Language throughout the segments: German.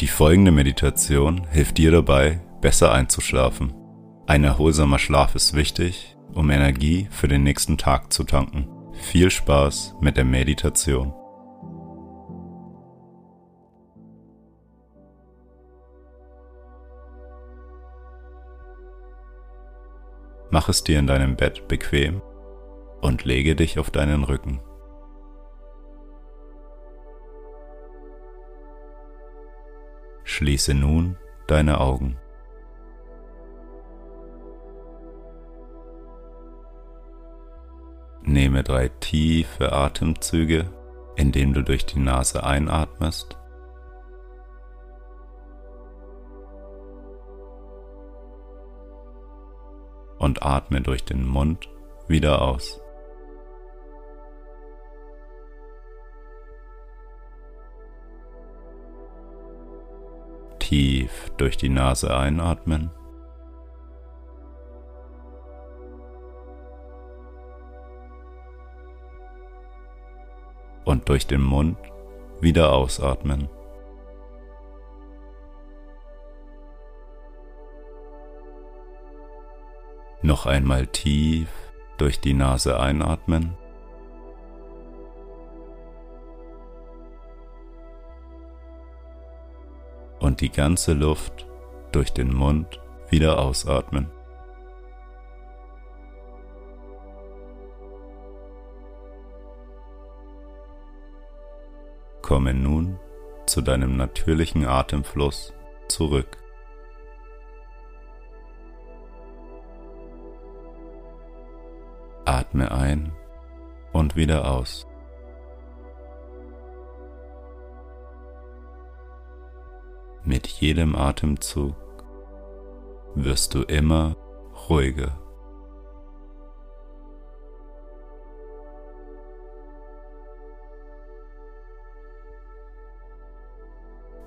Die folgende Meditation hilft dir dabei, besser einzuschlafen. Ein erholsamer Schlaf ist wichtig, um Energie für den nächsten Tag zu tanken. Viel Spaß mit der Meditation. Mach es dir in deinem Bett bequem und lege dich auf deinen Rücken. Schließe nun deine Augen. Nehme drei tiefe Atemzüge, indem du durch die Nase einatmest und atme durch den Mund wieder aus. Durch die Nase einatmen. Und durch den Mund wieder ausatmen. Noch einmal tief durch die Nase einatmen. Die ganze Luft durch den Mund wieder ausatmen. Komme nun zu deinem natürlichen Atemfluss zurück. Atme ein und wieder aus. Mit jedem Atemzug wirst du immer ruhiger.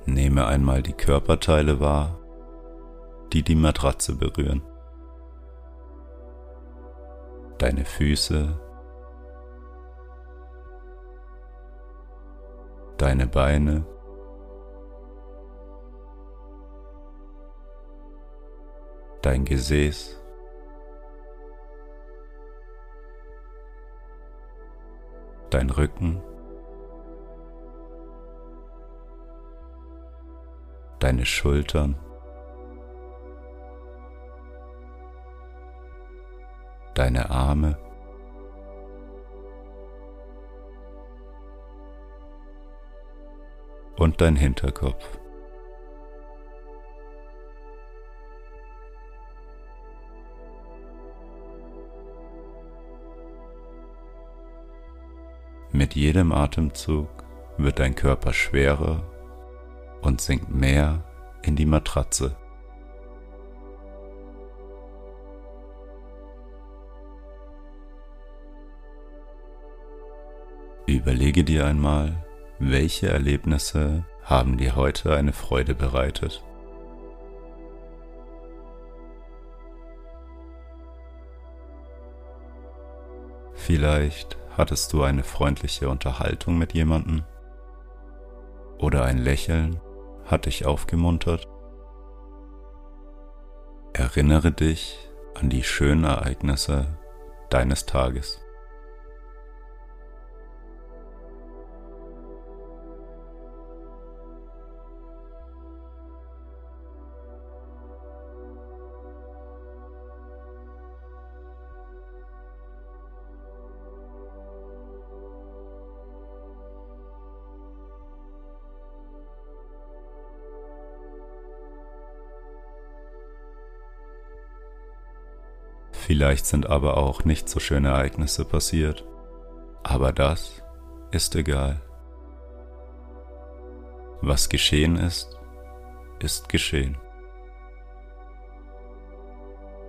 Nehme einmal die Körperteile wahr, die die Matratze berühren deine Füße, deine Beine, dein Gesäß, dein Rücken, deine Schultern, deine Arme, und dein Hinterkopf. Mit jedem Atemzug wird dein Körper schwerer und sinkt mehr in die Matratze. Überlege dir einmal, welche Erlebnisse haben dir heute eine Freude bereitet. Vielleicht hattest du eine freundliche Unterhaltung mit jemandem oder ein Lächeln hat dich aufgemuntert. Erinnere dich an die schönen Ereignisse deines Tages. Vielleicht sind aber auch nicht so schöne Ereignisse passiert. Aber das ist egal. Was geschehen ist, ist geschehen.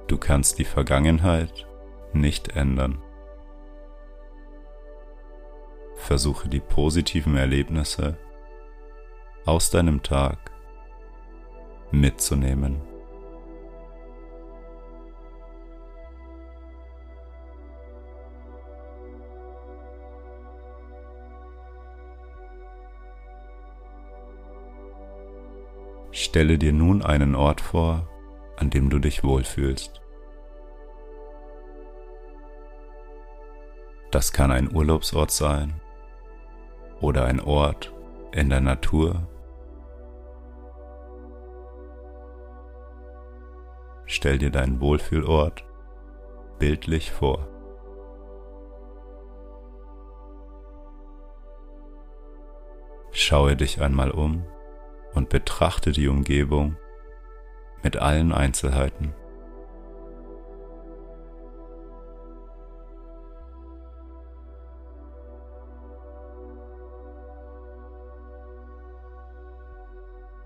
Du kannst die Vergangenheit nicht ändern. Versuche die positiven Erlebnisse aus deinem Tag mitzunehmen. Stelle dir nun einen Ort vor, an dem du dich wohlfühlst. Das kann ein Urlaubsort sein oder ein Ort in der Natur. Stell dir deinen Wohlfühlort bildlich vor. Schaue dich einmal um und betrachte die Umgebung mit allen Einzelheiten.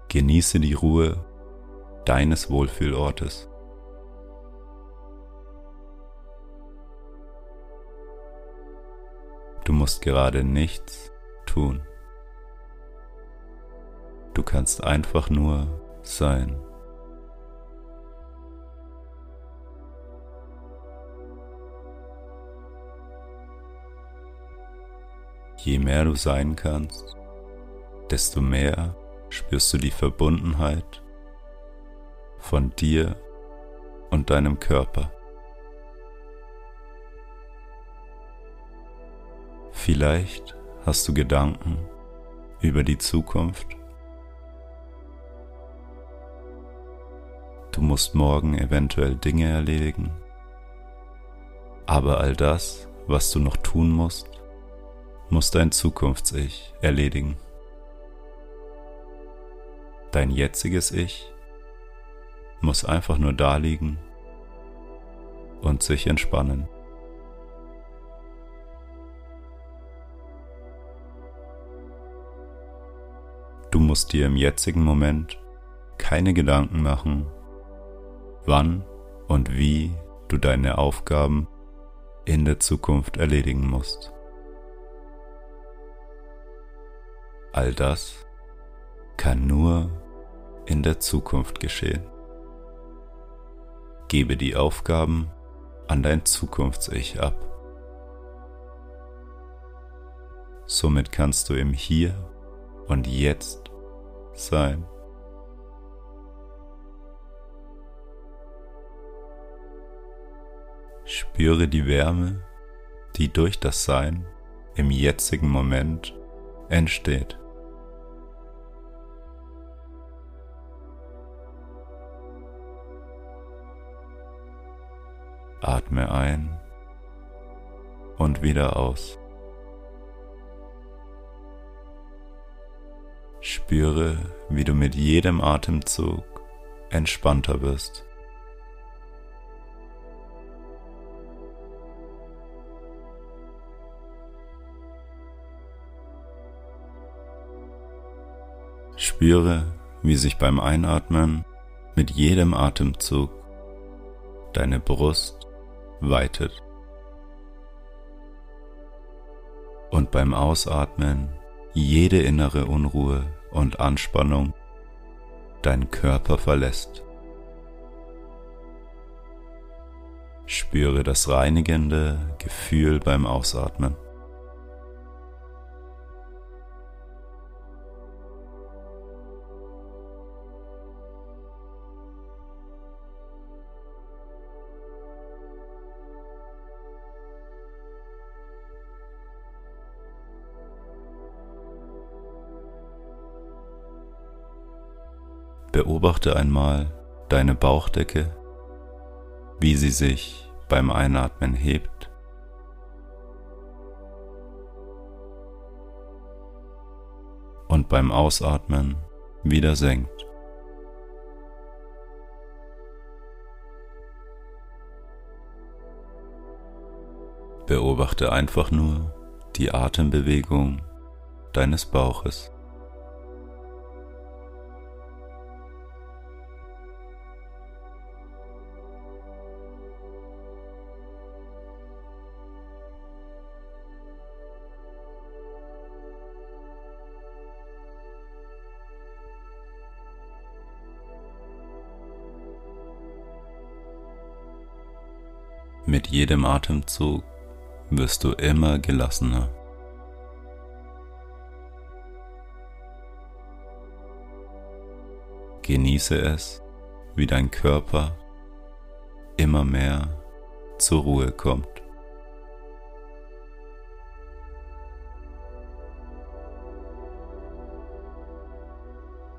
Genieße die Ruhe deines Wohlfühlortes. Du musst gerade nichts tun. Du kannst einfach nur sein. Je mehr du sein kannst, desto mehr spürst du die Verbundenheit von dir und deinem Körper. Vielleicht hast du Gedanken über die Zukunft. Du musst morgen eventuell Dinge erledigen. Aber all das, was du noch tun musst, muss dein Zukunfts-Ich erledigen. Dein jetziges Ich muss einfach nur da liegen und sich entspannen. Du musst dir im jetzigen Moment keine Gedanken machen, wann und wie du deine Aufgaben in der Zukunft erledigen musst. All das kann nur in der Zukunft geschehen. Gebe die Aufgaben an dein Zukunfts-Ich ab. Somit kannst du im Hier und Jetzt sein. Spüre die Wärme, die durch das Sein im jetzigen Moment entsteht. Atme ein und wieder aus. Spüre, wie du mit jedem Atemzug entspannter wirst. Spüre, wie sich beim Einatmen mit jedem Atemzug deine Brust weitet. Und beim Ausatmen jede innere Unruhe und Anspannung deinen Körper verlässt. Spüre das reinigende Gefühl beim Ausatmen. Beobachte einmal deine Bauchdecke, wie sie sich beim Einatmen hebt. Und beim Ausatmen wieder senkt. Beobachte einfach nur die Atembewegung deines Bauches. Mit jedem Atemzug wirst du immer gelassener. Genieße es, wie dein Körper immer mehr zur Ruhe kommt.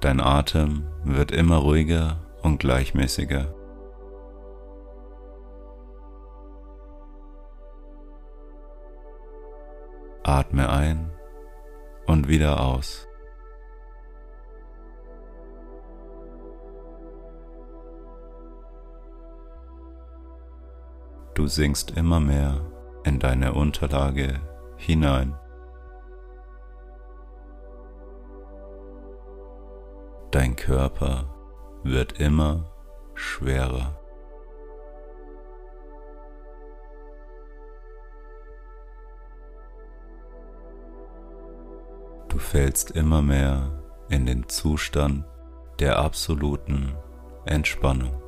Dein Atem wird immer ruhiger und gleichmäßiger. Wieder aus. Du sinkst immer mehr in deine Unterlage hinein. Dein Körper wird immer schwerer. Fällst immer mehr in den Zustand der absoluten Entspannung.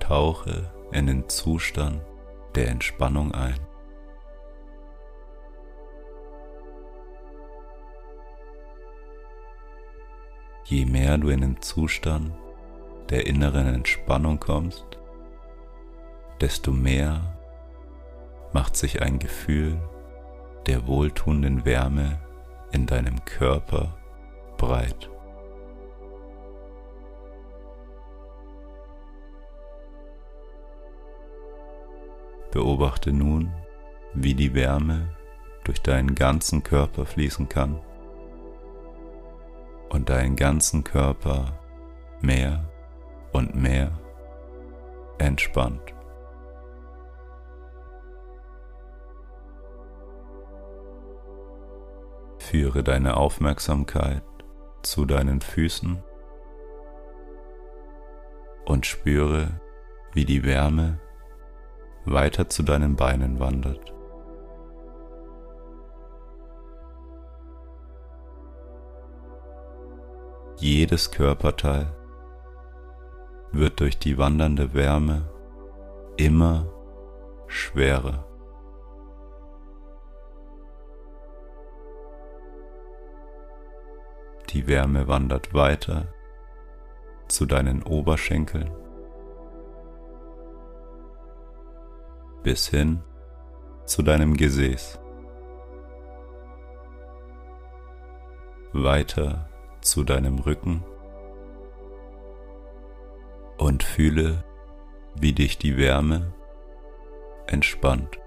Tauche in den Zustand der Entspannung ein. Je mehr du in den Zustand der inneren Entspannung kommst, desto mehr macht sich ein Gefühl der wohltuenden Wärme in deinem Körper breit. Beobachte nun, wie die Wärme durch deinen ganzen Körper fließen kann und deinen ganzen Körper mehr und mehr entspannt. Führe deine Aufmerksamkeit zu deinen Füßen und spüre, wie die Wärme weiter zu deinen Beinen wandert. Jedes Körperteil wird durch die wandernde Wärme immer schwerer. Die Wärme wandert weiter zu deinen Oberschenkeln bis hin zu deinem Gesäß. Weiter zu deinem Rücken und fühle, wie dich die Wärme entspannt.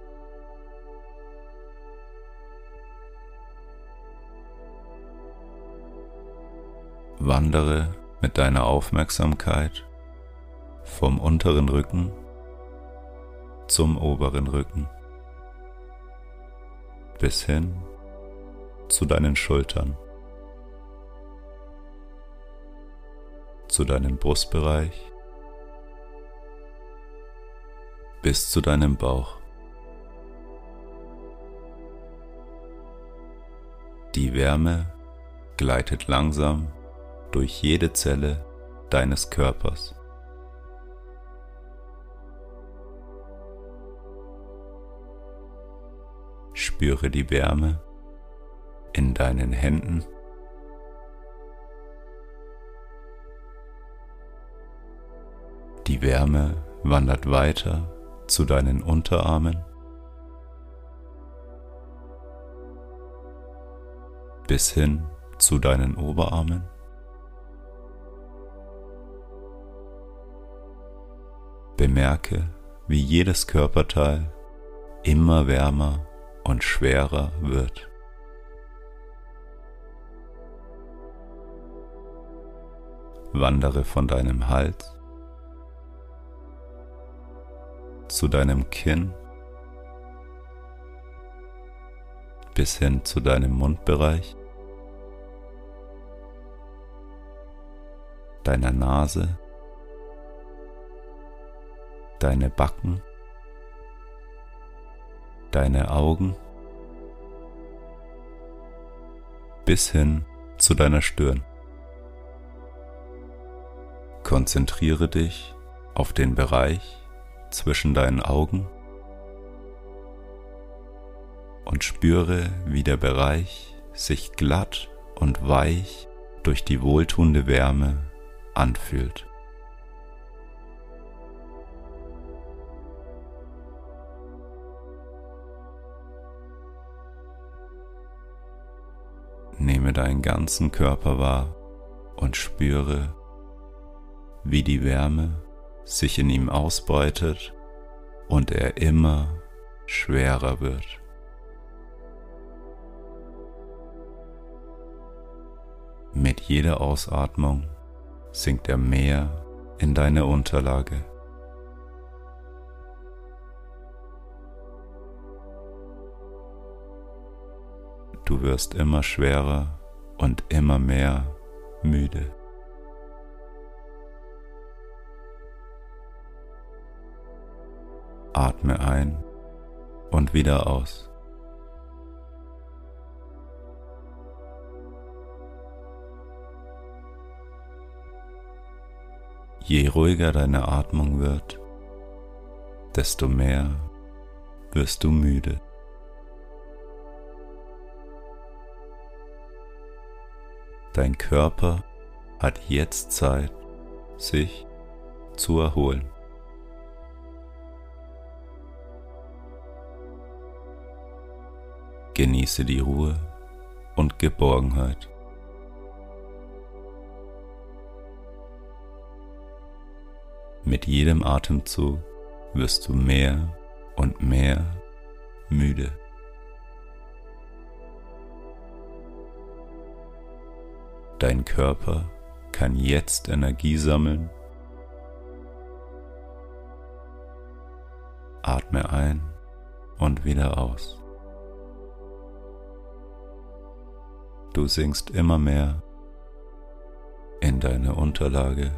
Wandere mit deiner Aufmerksamkeit vom unteren Rücken zum oberen Rücken bis hin zu deinen Schultern, zu deinem Brustbereich bis zu deinem Bauch. Die Wärme gleitet langsam durch jede Zelle deines Körpers. Spüre die Wärme in deinen Händen. Die Wärme wandert weiter zu deinen Unterarmen bis hin zu deinen Oberarmen. Bemerke, wie jedes Körperteil immer wärmer und schwerer wird. Wandere von deinem Hals zu deinem Kinn bis hin zu deinem Mundbereich, deiner Nase, deine Backen, deine Augen bis hin zu deiner Stirn. Konzentriere dich auf den Bereich zwischen deinen Augen und spüre, wie der Bereich sich glatt und weich durch die wohltuende Wärme anfühlt. Nehme deinen ganzen Körper wahr und spüre, wie die Wärme sich in ihm ausbreitet und er immer schwerer wird. Mit jeder Ausatmung sinkt er mehr in deine Unterlage. Du wirst immer schwerer und immer mehr müde. Atme ein und wieder aus. Je ruhiger deine Atmung wird, desto mehr wirst du müde. Dein Körper hat jetzt Zeit, sich zu erholen. Genieße die Ruhe und Geborgenheit. Mit jedem Atemzug wirst du mehr und mehr müde. Dein Körper kann jetzt Energie sammeln. Atme ein und wieder aus. Du sinkst immer mehr in deine Unterlage,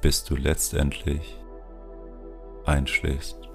bis du letztendlich einschläfst.